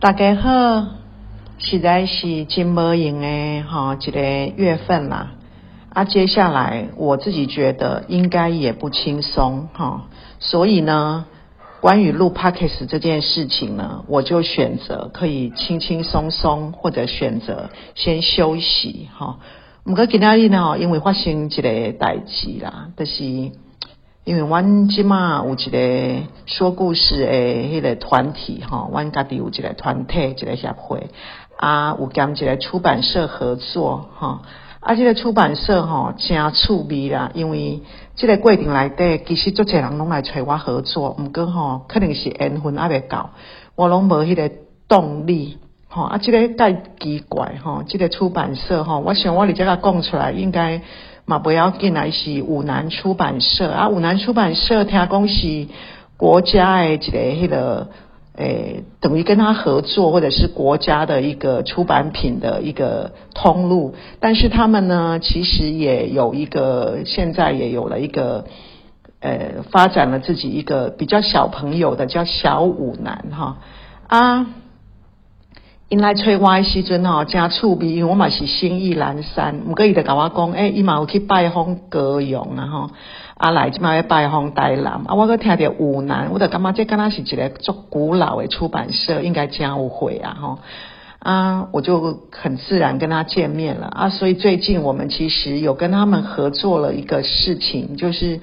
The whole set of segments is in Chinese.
大家好，实在是真无用的哈，一个月份啦。啊，接下来我自己觉得应该也不轻松哈，所以呢，关于录 podcast 这件事情呢，我就选择可以轻轻松松，或者选择先休息哈。唔过今日呢，因为发生一个代志啦，就是因为阮即马有一个说故事的迄个团体哈，阮家己有一个团体，一个协会啊，有兼一个出版社合作哈。啊，这个出版社吼真趣味啦，因为这个过程内底，其实足侪人拢来找我合作，毋过吼可能是缘分还未到，我拢无迄个动力吼。啊，这个太奇怪吼，这个出版社吼，我想我伫遮甲讲出来，应该嘛不要紧来是五南出版社啊，五南出版社听讲是国家诶一个迄个。诶，等于跟他合作，或者是国家的一个出版品的一个通路，但是他们呢，其实也有一个，现在也有了一个，呃，发展了自己一个比较小朋友的叫小五男哈啊，因来催我时阵吼，真趣味，因为我嘛是心意阑珊，毋过伊就甲我讲，诶，伊嘛有去拜访歌咏啊吼。啊，来即摆要拜访台南，啊，我搁听着湖南，我就感觉这敢若是一个足古老的出版社，应该真有会啊，吼啊，我就很自然跟他见面了啊，所以最近我们其实有跟他们合作了一个事情，就是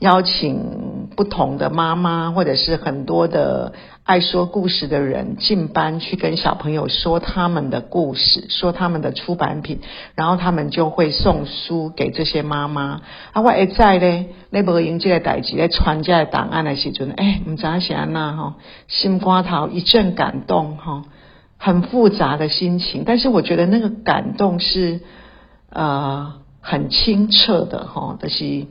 邀请不同的妈妈，或者是很多的。爱说故事的人进班去跟小朋友说他们的故事，说他们的出版品，然后他们就会送书给这些妈妈。啊，我一在咧，那无用这个代志咧传这个档案的时阵，哎，唔知是安那吼，心瓜头一阵感动哈，很复杂的心情。但是我觉得那个感动是呃很清澈的哈，就是。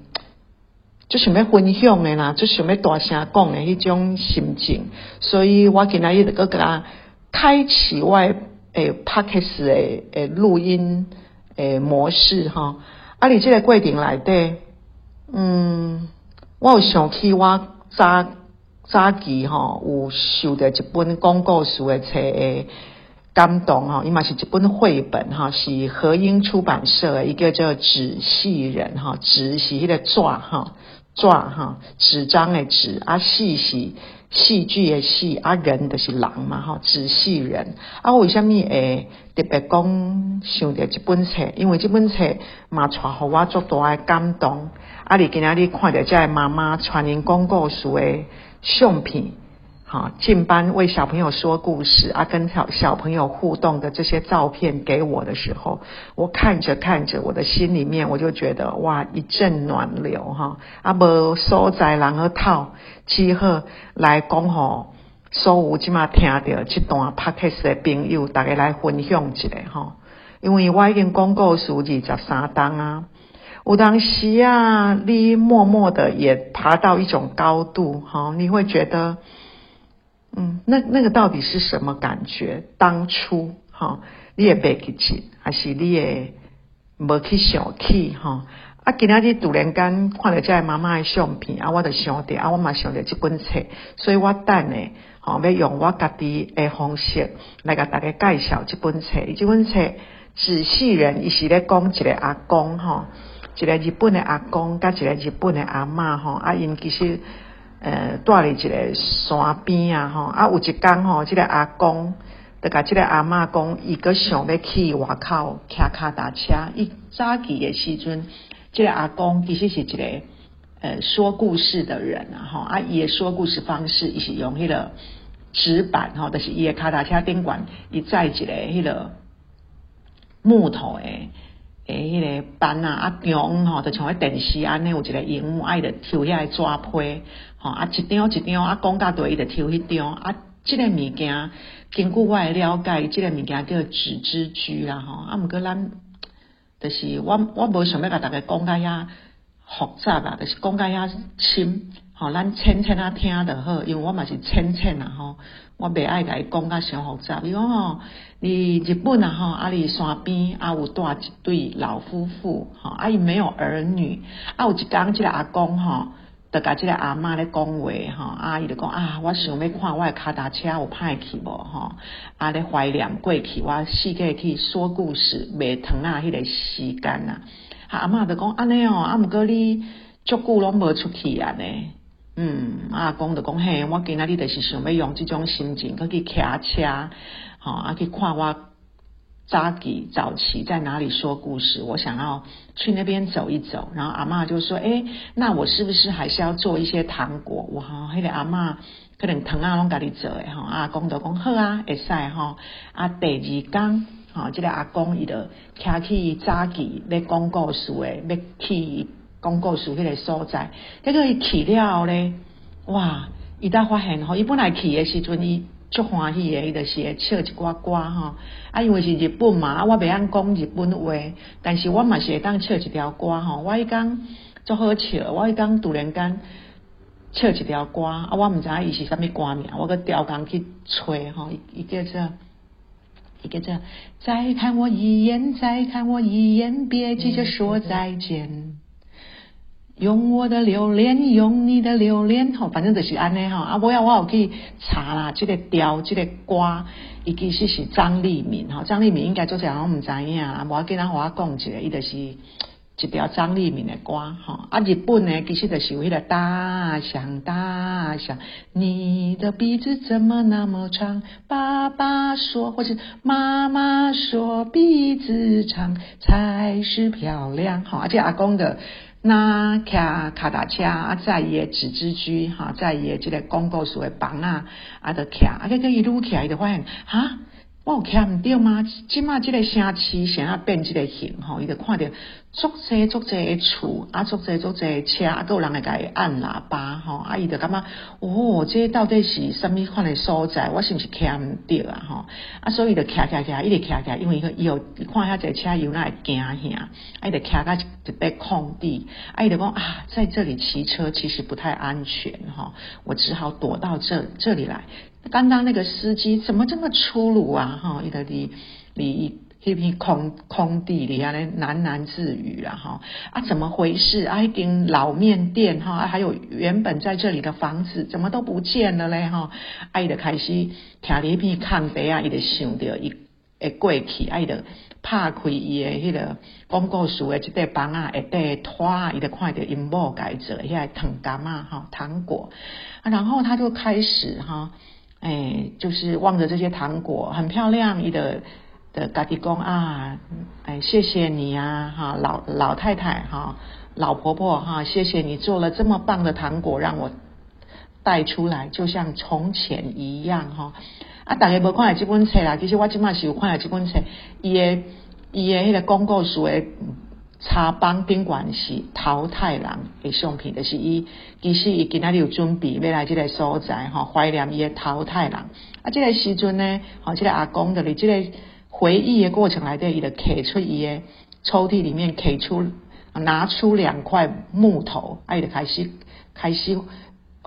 就想要分享的啦，就想要大声讲的迄种心情，所以我今仔日一个给他开启我诶 p o d c a s 诶诶录音诶模式哈。啊，你这个过程内底，嗯，我有想起我早早期吼有收到一本广告书的册诶感动哈，伊嘛是一本绘本哈，是和英出版社一个叫纸戏人哈，纸是迄个纸哈。纸哈，纸张的纸啊，戏是戏剧的戏啊，人就是人嘛哈，纸戏人啊，为什么会特别讲想到这本册？因为这本册嘛，带互我足大的感动。啊，你今仔日看到这妈妈传人讲故事的相片。好，进班为小朋友说故事啊，跟小小朋友互动的这些照片给我的时候，我看着看着，我的心里面我就觉得哇，一阵暖流哈。啊，无所在人个套，只好来讲吼，所有即马听到这段 p o d c 的朋友，大家来分享一下哈。因为我已经讲过数字十三档啊，有当时啊，你默默的也爬到一种高度哈，你会觉得。嗯，那那个到底是什么感觉？当初哈，你也背记，还是你也无去想起哈？啊，今仔日突然间看到这妈妈的相片啊，我就想到啊，我嘛想到这本册，所以我等呢，吼要用我家己的方式来给大家介绍这本册。这本册仔细人伊是咧讲一个阿公哈，一个日本的阿公，甲一个日本的阿嬷吼，啊因其实。呃，住伫一个山边啊，吼啊，有一工吼，即个阿公，得甲即个阿嬷讲，伊个想要去外口骑脚踏车。伊早期诶时阵，即个阿公其实是一个呃说故事的人啊，吼啊，伊诶说故事方式，伊是用迄个纸板吼，就是伊诶脚踏车顶管，伊载一个迄个木头诶。诶，迄个斑啊，啊中吼，就像迄电视安尼有一个荧幕，爱着抽遐个纸皮，吼啊一张一张啊讲甲多伊着抽迄张啊，即个物件，根据我诶了解，即个物件叫纸之居啦，吼啊，毋过咱，就是我我无想要甲大家讲甲遐复杂啦，就是讲甲遐深。吼，咱浅浅啊听就好，因为我嘛是浅浅啊吼，我袂爱甲伊讲甲伤复杂。比如吼，你日本啊吼，啊，你山边啊有住一对老夫妇，吼，啊伊没有儿女，啊有一工即个阿公吼，就甲即个阿嬷咧讲话吼，阿姨就讲啊，我想要看我诶脚踏车有歹去无吼，啊咧怀念过去，我四界去说故事，卖糖啊迄个时间啊，阿嬷就讲安尼哦，啊毋过你足久拢无出去啊呢，嗯，阿公就讲嘿，我今仔日就是想要用即种心情去骑车，吼啊去看我。扎吉早期在哪里说故事？我想要去那边走一走。然后阿妈就说：“哎，那我是不是还是要做一些糖果？”我哈，迄个阿妈可能糖啊，拢家己做诶吼。阿公就讲好啊，会使吼。啊，第二天哈，这个阿公伊就骑去早起要讲故事诶，要去讲故事迄个所在。结果伊去了后咧，哇！伊才发现吼，伊本来去诶时阵伊。足欢喜诶，伊就是会唱一寡歌吼，啊，因为是日本嘛，啊，我袂晓讲日本话，但是我嘛是会当唱一条歌吼，我迄讲足好笑，我迄讲突然间唱一条歌，啊，我毋知影伊是啥物歌名，我个调工去吹吼，伊叫做，伊叫做，再看我一眼，再看我一眼，别急着说再见。用我的榴莲，用你的榴莲，吼，反正就是安尼吼。啊，我要我有去查啦，这个调，这个歌，伊其实是张立敏吼。张立敏应该做这样，我毋知影。啊，无要跟他我讲一个，伊就是一条张立敏的歌吼。啊，日本呢，其实就是为了大象，大象，你的鼻子怎么那么长？爸爸说，或是妈妈说，鼻子长才是漂亮。好，而且阿公的。那骑卡达车啊，在伊纸质居哈，在伊即个广告所的房啊，啊，着骑啊，佮佮伊愈骑伊就发现哈。我有看毋对吗？即马即个城市想要变即个形吼，伊就看着足济足济诶厝，啊足济足济车，啊有人会甲伊按喇叭吼，啊伊就感觉哦，这到底是啥物款诶所在？我是毋是看毋对啊吼？啊，所以就骑骑骑，一直骑骑，因为伊有伊看遐济车，有那会惊吓，啊伊就骑到一块空地，啊伊就讲啊，在这里骑车其实不太安全哈，我只好躲到这这里来。刚刚那个司机怎么这么粗鲁啊？哈，伊在离离一片空空地里啊，喃喃自语啊，哈啊，怎么回事？啊，一间老面店哈，还有原本在这里的房子，怎么都不见了嘞？哈，伊就开始听一片空地啊，伊就想着一会过去，伊就拍开伊的迄个广告书的一块房啊，一块拖，伊就看到因某改做遐糖干嘛哈糖果啊，然后他就开始哈。哎，就是望着这些糖果很漂亮，你的的嘎地公啊，哎，谢谢你呀，哈，老老太太哈，老婆婆哈，谢谢你做了这么棒的糖果，让我带出来，就像从前一样哈。啊，大家无看下这本册啦，其实我今麦是有看下这本册，伊的伊的迄个广告书的。茶帮宾馆是淘汰人的相片，就是伊其实伊今仔日有准备要来即个所在吼，怀念伊的淘汰人。啊，即个时阵呢，吼，即个阿公的哩，即个回忆的过程来底，伊就摕出伊的抽屉里面摕出拿出两块木头，啊，伊就开始开始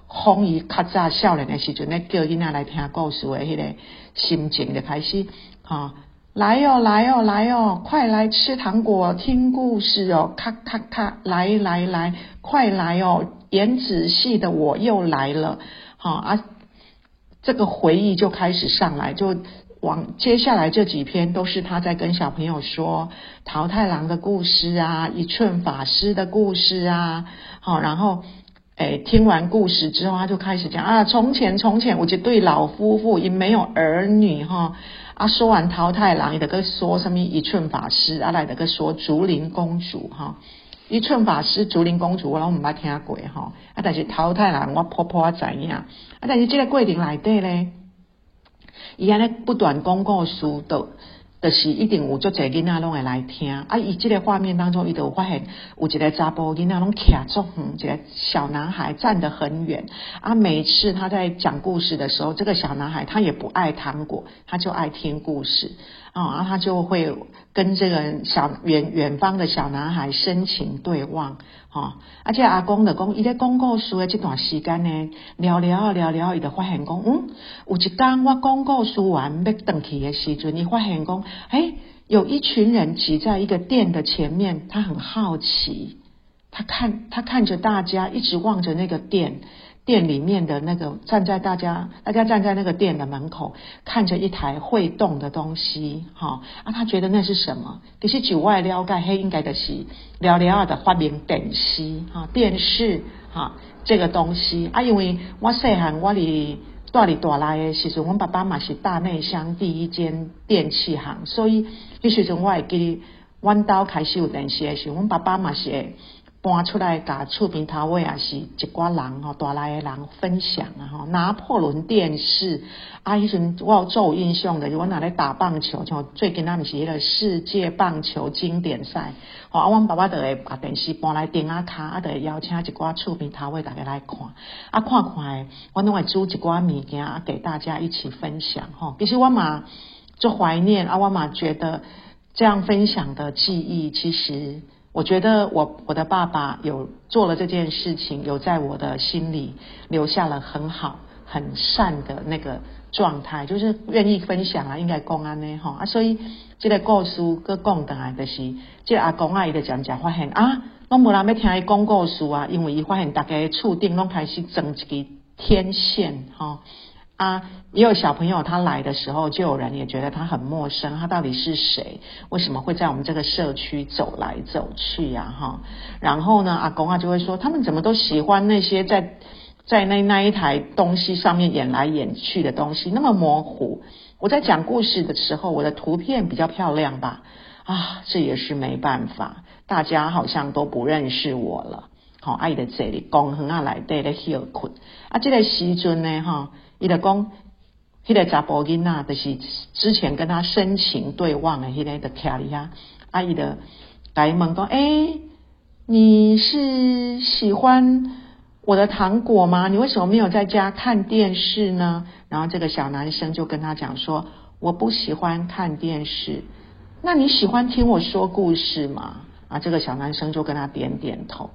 哄伊较早少年的时阵咧，叫囡仔来听故事的迄个心情就开始吼。来哟，来哟，来哟！快来吃糖果，听故事哦！咔咔咔，来来来，快来哦！演仔细的我又来了，好啊！这个回忆就开始上来，就往接下来这几篇都是他在跟小朋友说桃太郎的故事啊，一寸法师的故事啊，好，然后听完故事之后，他就开始讲啊，从前从前，我这对老夫妇也没有儿女哈。啊，说完桃太郎，伊得个说什么一寸法师，啊来得个说竹林公主哈，一寸法师、竹林公主，我拢唔捌听过哈。啊，但是桃太郎我婆婆知影，啊，但是这个桂林内底咧，伊安尼不断讲故事都。就是一定有足侪囡仔拢会来听，啊！伊即个画面当中，伊就发现有一个查甫囡仔拢徛住，嗯，一个小男孩站得很远，啊！每次他在讲故事的时候，这个小男孩他也不爱糖果，他就爱听故事。啊，他就会跟这个小远远方的小男孩深情对望，哈，而且阿公的公，伊在公告书的这段时间呢，聊聊聊聊，伊就发现讲，嗯，有一天我公告书完要登去的时阵，你发现讲，哎，有一群人挤在一个店的前面，他很好奇，他看他看着大家，一直望着那个店。店里面的那个站在大家，大家站在那个店的门口，看着一台会动的东西，哈啊，他觉得那是什么？可是九外了解，嘿，应该的是了了的发明电视，哈，电视，哈，这个东西啊，因为我细汉我哩大哩大来的时阵，我爸爸嘛是大内乡第一间电器行，所以那时阵我会记，弯刀开始有电视的时候，我爸爸嘛是。搬出来，甲厝边头位也是一寡人吼，带来的人分享啊吼。拿破仑电视啊，迄阵我有做印象的，我拿来打棒球，像最近那毋是迄个世界棒球经典赛，吼啊，阮爸爸就会把电视搬来顶啊卡，啊，就会邀请一寡厝边头位大家来看，啊，看看诶，我拢会煮一寡物件啊，给大家一起分享吼。其实我嘛就怀念啊，我嘛觉得这样分享的记忆，其实。我觉得我我的爸爸有做了这件事情，有在我的心里留下了很好很善的那个状态，就是愿意分享啊，应该公安呢哈啊，所以这个故事个讲的来就是这阿公阿姨的讲讲发现啊，拢无人要听伊讲故事啊，因为伊发现大家厝顶拢开始整一个天线哈。啊，也有小朋友他来的时候，就有人也觉得他很陌生，他到底是谁？为什么会在我们这个社区走来走去呀？哈，然后呢，阿公啊就会说，他们怎么都喜欢那些在在那那一台东西上面演来演去的东西，那么模糊。我在讲故事的时候，我的图片比较漂亮吧？啊，这也是没办法，大家好像都不认识我了。好，爱的这里公园啊来对咧休困啊，这个时阵呢，哈。伊就讲，迄个查甫囡仔，就是之前跟他深情对望的迄个的卡里亚阿姨的来问讲，哎，你是喜欢我的糖果吗？你为什么没有在家看电视呢？然后这个小男生就跟他讲说，我不喜欢看电视。那你喜欢听我说故事吗？啊，这个小男生就跟他点点头。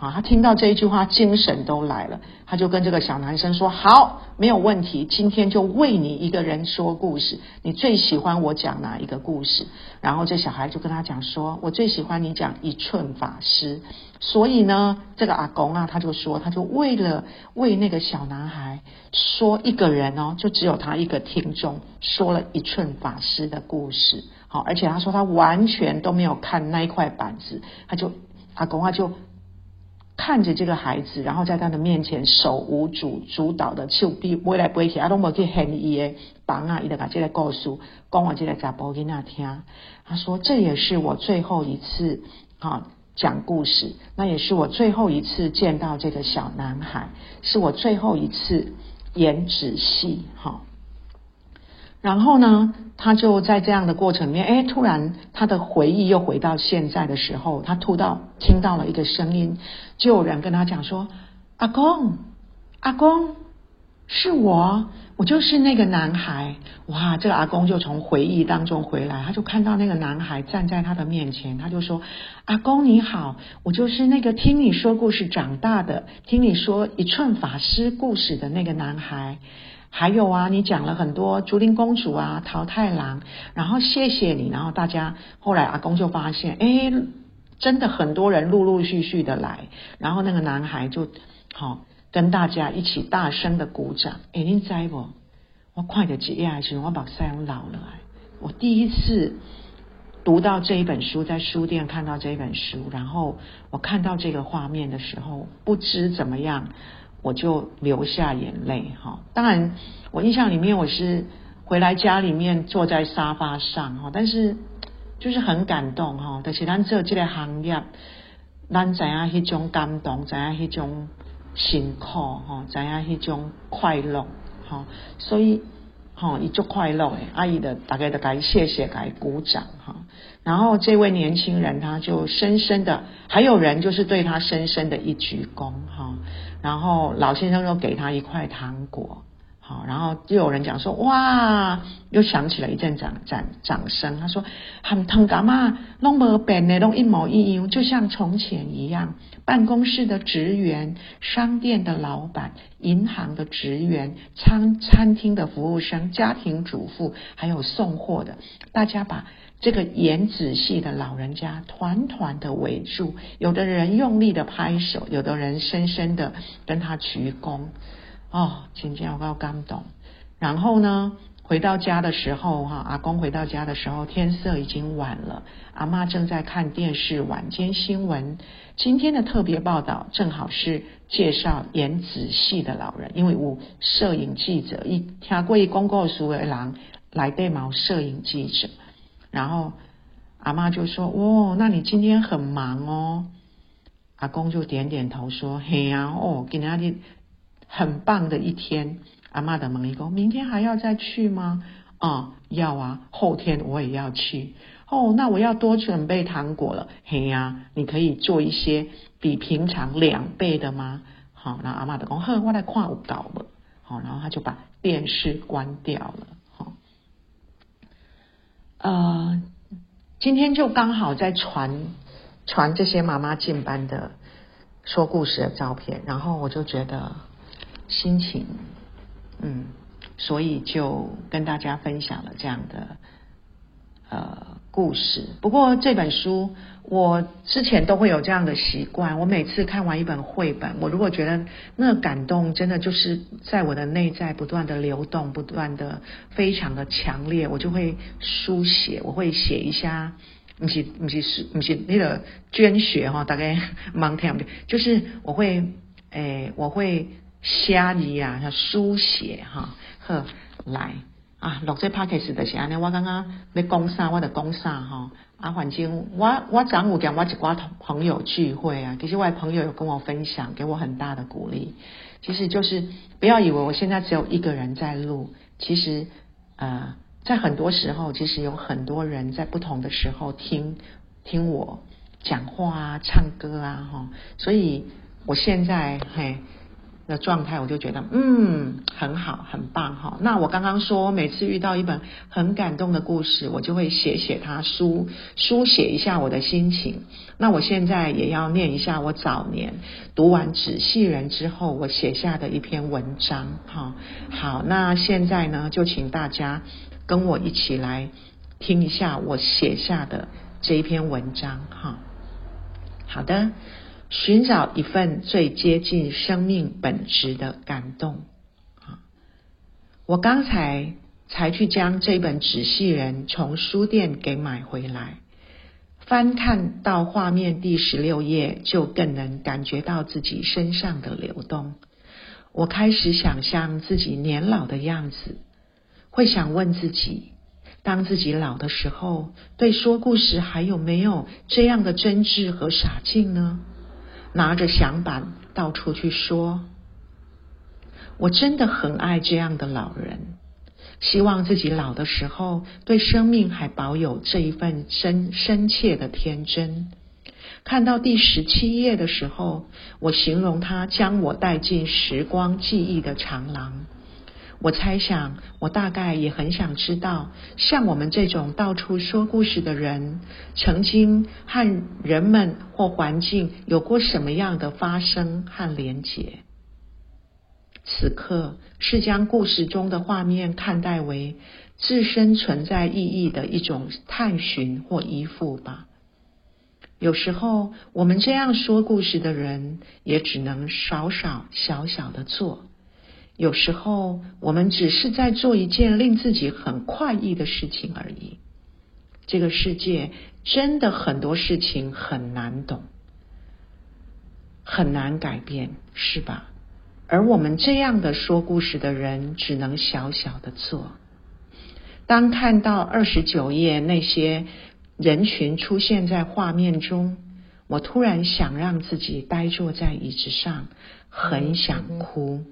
啊，他听到这一句话，精神都来了。他就跟这个小男生说：“好，没有问题，今天就为你一个人说故事。你最喜欢我讲哪一个故事？”然后这小孩就跟他讲说：“我最喜欢你讲一寸法师。”所以呢，这个阿公啊，他就说，他就为了为那个小男孩说一个人哦，就只有他一个听众，说了一寸法师的故事。好，而且他说他完全都没有看那一块板子，他就阿公啊就。看着这个孩子，然后在他的面前手无主主导的手臂飞来飞去，阿都无去恨伊的房啊，伊就把这个故事讲我这个查甫囡仔听。他说这也是我最后一次啊讲故事，那也是我最后一次见到这个小男孩，是我最后一次演纸戏，哈。然后呢，他就在这样的过程里面，哎，突然他的回忆又回到现在的时候，他突到听到了一个声音，就有人跟他讲说：“阿公，阿公，是我，我就是那个男孩。”哇，这个阿公就从回忆当中回来，他就看到那个男孩站在他的面前，他就说：“阿公你好，我就是那个听你说故事长大的，听你说一串法师故事的那个男孩。”还有啊，你讲了很多竹林公主啊、桃太郎，然后谢谢你，然后大家后来阿公就发现，哎，真的很多人陆陆续续的来，然后那个男孩就好跟大家一起大声的鼓掌。哎，你知不？我快点接下去，我把腮红老了。我第一次读到这一本书，在书店看到这一本书，然后我看到这个画面的时候，不知怎么样。我就流下眼泪哈，当然我印象里面我是回来家里面坐在沙发上哈，但是就是很感动哈，但是咱做这个行业，咱知影迄种感动，知影迄种辛苦哈，知影迄种快乐哈，所以。哈，一就快乐诶，阿姨的大概的该谢谢该鼓掌哈，然后这位年轻人他就深深的，还有人就是对他深深的一鞠躬哈，然后老先生又给他一块糖果好，然后又有人讲说哇，又响起了一阵掌掌掌声。他说很疼干嘛，弄不变的都一模一样，就像从前一样。办公室的职员、商店的老板、银行的职员、餐餐厅的服务生、家庭主妇，还有送货的，大家把这个演仔戏的老人家团团的围住，有的人用力的拍手，有的人深深的跟他鞠躬。哦，今天我刚刚懂。然后呢，回到家的时候，哈，阿公回到家的时候，天色已经晚了。阿妈正在看电视晚间新闻。今天的特别报道正好是介绍演仔戏的老人，因为我摄影记者一听过一公告书的人来对毛摄影记者。然后阿妈就说：“哦，那你今天很忙哦。”阿公就点点头说：“嘿呀，哦，今天。”很棒的一天，阿妈的门一公，明天还要再去吗？啊，要啊，后天我也要去。哦，那我要多准备糖果了。嘿呀，你可以做一些比平常两倍的吗？好，然后阿妈的公，呵，我来看舞蹈了。好，然后他就把电视关掉了。呃，今天就刚好在传传这些妈妈进班的说故事的照片，然后我就觉得。心情，嗯，所以就跟大家分享了这样的呃故事。不过这本书我之前都会有这样的习惯，我每次看完一本绘本，我如果觉得那感动真的就是在我的内在不断的流动，不断的非常的强烈，我就会书写，我会写一下，不是不是是不是那个捐血哈，大概盲听不就是我会诶我会。写字啊，叫书写哈，呵来啊，录这 p o c a s t 就是安尼。我刚刚要讲啥，我就讲啥哈。啊，反正我我上午跟我一寡朋友聚会啊，其实我的朋友有跟我分享，给我很大的鼓励。其实就是不要以为我现在只有一个人在录，其实呃，在很多时候，其实有很多人在不同的时候听听我讲话啊、唱歌啊哈。所以我现在嘿。的状态，我就觉得嗯很好，很棒哈。那我刚刚说，每次遇到一本很感动的故事，我就会写写它，书书写一下我的心情。那我现在也要念一下我早年读完《纸细人》之后，我写下的一篇文章哈。好，那现在呢，就请大家跟我一起来听一下我写下的这一篇文章哈。好的。寻找一份最接近生命本质的感动啊！我刚才才去将这本《纸细人》从书店给买回来，翻看到画面第十六页，就更能感觉到自己身上的流动。我开始想象自己年老的样子，会想问自己：当自己老的时候，对说故事还有没有这样的真挚和傻劲呢？拿着响板到处去说，我真的很爱这样的老人。希望自己老的时候，对生命还保有这一份深深切的天真。看到第十七页的时候，我形容他将我带进时光记忆的长廊。我猜想，我大概也很想知道，像我们这种到处说故事的人，曾经和人们或环境有过什么样的发生和连结。此刻是将故事中的画面看待为自身存在意义的一种探寻或依附吧。有时候，我们这样说故事的人，也只能少少小小的做。有时候，我们只是在做一件令自己很快意的事情而已。这个世界真的很多事情很难懂，很难改变，是吧？而我们这样的说故事的人，只能小小的做。当看到二十九页那些人群出现在画面中，我突然想让自己呆坐在椅子上，很想哭。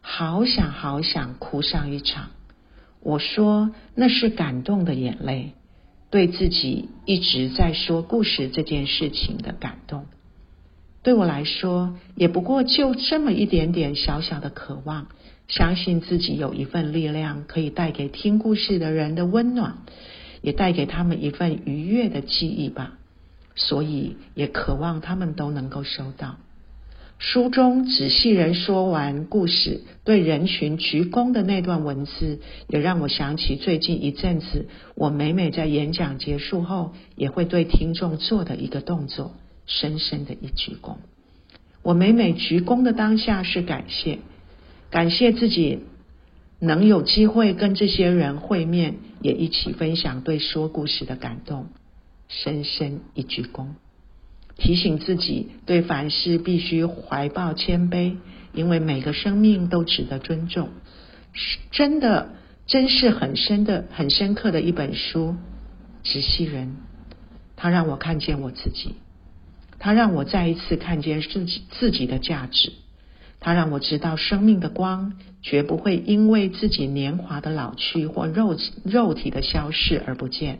好想好想哭上一场，我说那是感动的眼泪，对自己一直在说故事这件事情的感动。对我来说，也不过就这么一点点小小的渴望，相信自己有一份力量，可以带给听故事的人的温暖，也带给他们一份愉悦的记忆吧。所以，也渴望他们都能够收到。书中仔细人说完故事，对人群鞠躬的那段文字，也让我想起最近一阵子，我每每在演讲结束后，也会对听众做的一个动作。深深的一鞠躬，我每每鞠躬的当下是感谢，感谢自己能有机会跟这些人会面，也一起分享对说故事的感动。深深一鞠躬，提醒自己对凡事必须怀抱谦卑，因为每个生命都值得尊重。是真的，真是很深的、很深刻的一本书。直系人，他让我看见我自己。他让我再一次看见自己自己的价值，他让我知道生命的光绝不会因为自己年华的老去或肉肉体的消逝而不见。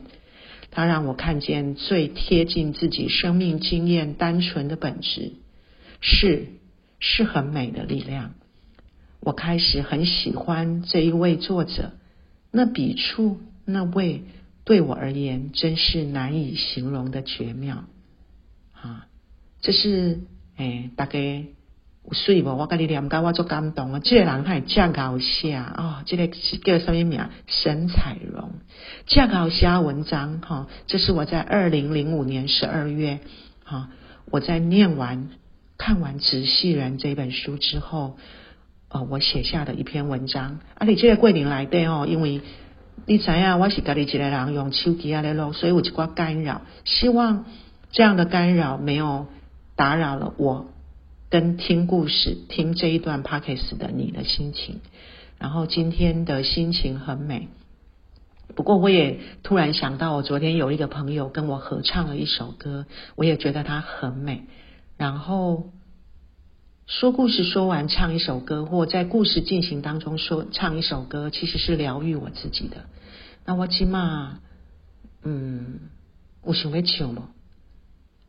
他让我看见最贴近自己生命经验单纯的本质，是是很美的力量。我开始很喜欢这一位作者，那笔触那味对我而言真是难以形容的绝妙啊！这是诶，大概水无？我跟你念到我足感动啊！这个人还真搞笑哦，这个叫什么名？沈彩荣，这搞笑文章哈。这是我在二零零五年十二月哈，我在念完看完《直系人》这本书之后，呃，我写下的一篇文章。啊，你这个桂林来的哦，因为你知影我是家己一个人用手机啊来录，所以有一寡干扰。希望这样的干扰没有。打扰了我跟听故事、听这一段 p o c k e t 的你的心情。然后今天的心情很美，不过我也突然想到，我昨天有一个朋友跟我合唱了一首歌，我也觉得它很美。然后说故事说完唱一首歌，或在故事进行当中说唱一首歌，其实是疗愈我自己的。那我起码，嗯，我想会唱吗？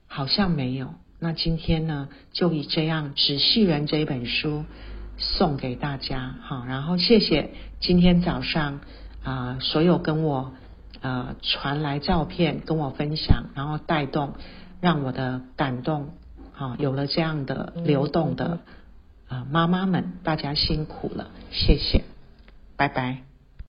好像没有。那今天呢，就以这样《纸细人》这一本书送给大家，好，然后谢谢今天早上啊，所有跟我呃传来照片跟我分享，然后带动让我的感动，好，有了这样的流动的啊妈妈们，大家辛苦了，谢谢，拜拜。